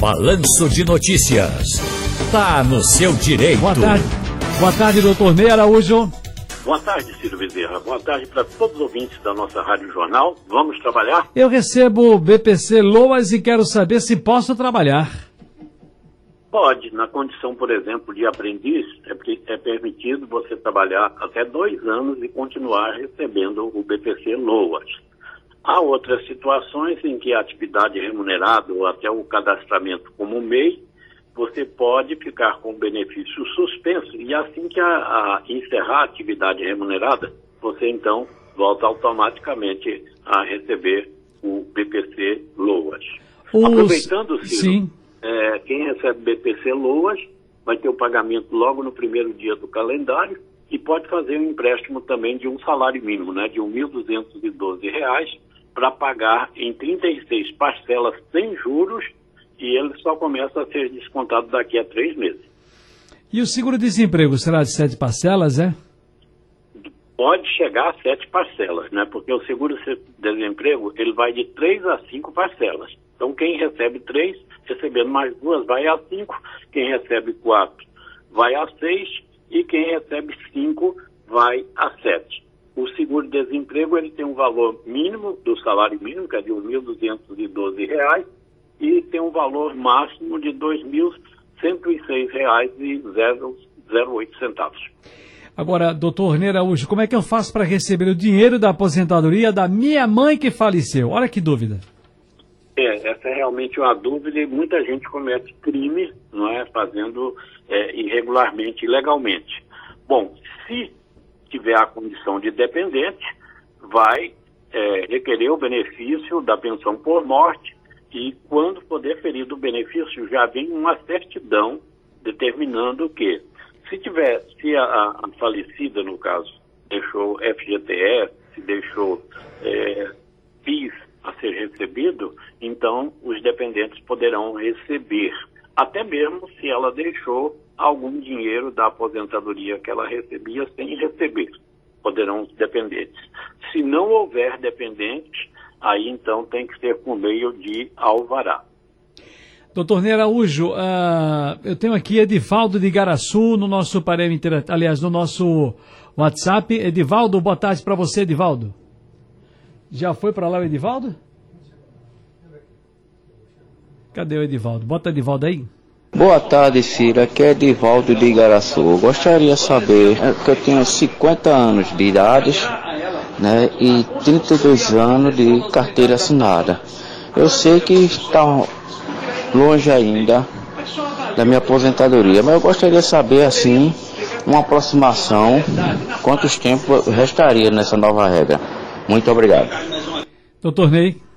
Balanço de Notícias. Tá no seu direito. Boa tarde. Boa tarde, doutor Ney Araújo. Boa tarde, Ciro Bezerra. Boa tarde para todos os ouvintes da nossa Rádio Jornal. Vamos trabalhar? Eu recebo o BPC Loas e quero saber se posso trabalhar. Pode, na condição, por exemplo, de aprendiz, é, é permitido você trabalhar até dois anos e continuar recebendo o BPC Loas. Há outras situações em que a atividade remunerada ou até o cadastramento como MEI, você pode ficar com o benefício suspenso e assim que a, a encerrar a atividade remunerada, você então volta automaticamente a receber o BPC Loas. Os... Aproveitando, Ciro, Sim. É, quem recebe BPC Loas vai ter o pagamento logo no primeiro dia do calendário e pode fazer um empréstimo também de um salário mínimo, né, de R$ 1.212 para pagar em 36 parcelas sem juros e ele só começa a ser descontado daqui a três meses. E o seguro-desemprego será de sete parcelas, é? Pode chegar a sete parcelas, né? Porque o seguro-desemprego ele vai de três a cinco parcelas. Então quem recebe três, recebendo mais duas, vai a cinco. Quem recebe quatro, vai a seis. E quem recebe cinco, vai a sete. O seguro-desemprego ele tem um valor mínimo do salário mínimo, que é de R$ 1.212, e tem um valor máximo de R$ 2.106,08. Agora, doutor Neraújo, como é que eu faço para receber o dinheiro da aposentadoria da minha mãe que faleceu? Olha que dúvida. É, essa é realmente uma dúvida e muita gente comete crime, não é, fazendo é, irregularmente, ilegalmente. Bom, se tiver a condição de dependente, vai é, requerer o benefício da pensão por morte e quando for deferido o benefício já vem uma certidão determinando que se tiver, se a, a falecida no caso deixou FGTS, se deixou é, PIS a ser recebido, então os dependentes poderão receber, até mesmo se ela deixou algum dinheiro da aposentadoria que ela recebia sem receber. Poderão os dependentes. Se não houver dependente, aí então tem que ser por meio de alvará. Doutor Ney Araújo, uh, eu tenho aqui Edivaldo de Garaçu no nosso parâmetro, aliás, no nosso WhatsApp. Edivaldo, boa tarde para você, Edivaldo. Já foi para lá o Edivaldo? Cadê o Edivaldo? Bota o Edivaldo aí. Boa tarde, Ciro. Aqui é Edivaldo de Igaraçu. Eu gostaria de saber é que eu tenho 50 anos de idade né, e 32 anos de carteira assinada. Eu sei que está longe ainda da minha aposentadoria, mas eu gostaria de saber, assim, uma aproximação, quantos tempos restaria nessa nova regra. Muito obrigado. Doutor Ney.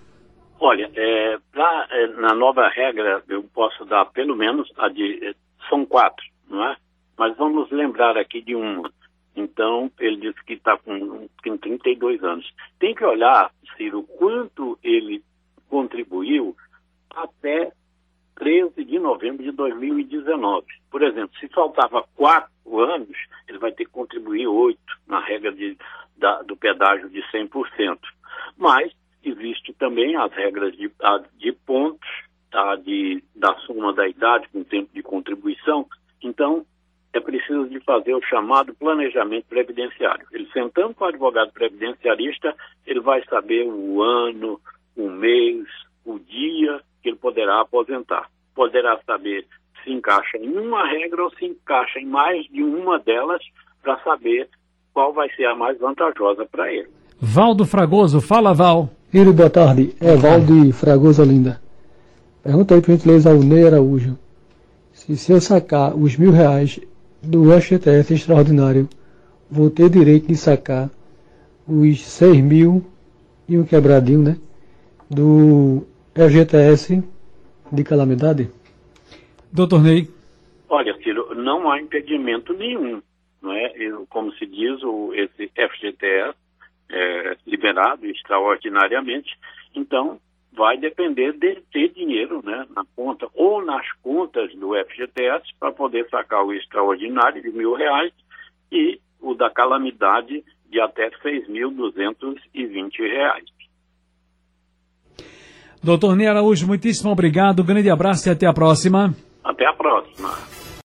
Olha, é, pra, é, na nova regra eu posso dar pelo menos a de. É, são quatro, não é? Mas vamos lembrar aqui de uma. Então, ele disse que está com, com 32 anos. Tem que olhar, Ciro, quanto ele contribuiu até 13 de novembro de 2019. Por exemplo, se faltava quatro anos, ele vai ter que contribuir oito na regra de, da, do pedágio de 100%. Mas existe também as regras de, de pontos, tá, de, da soma da idade com tempo de contribuição. Então, é preciso de fazer o chamado planejamento previdenciário. Ele sentando com o advogado previdenciarista, ele vai saber o ano, o mês, o dia que ele poderá aposentar. Poderá saber se encaixa em uma regra ou se encaixa em mais de uma delas para saber qual vai ser a mais vantajosa para ele. Valdo Fragoso, fala Val. Filho, boa tarde. É Valdo de Fragoso Olinda. Pergunta aí, por gentileza, ao Ney Araújo. Se, se eu sacar os mil reais do FGTS extraordinário, vou ter direito de sacar os seis mil e um quebradinho, né? Do FGTS de calamidade? Doutor Ney. Olha, Ciro, não há impedimento nenhum. Não é? Como se diz, o, esse FGTS é, liberado extraordinariamente, então vai depender de ter dinheiro né, na conta ou nas contas do FGTS para poder sacar o extraordinário de mil reais e o da calamidade de até 6.220 reais. Doutor Ney Araújo, muitíssimo obrigado, grande abraço e até a próxima. Até a próxima.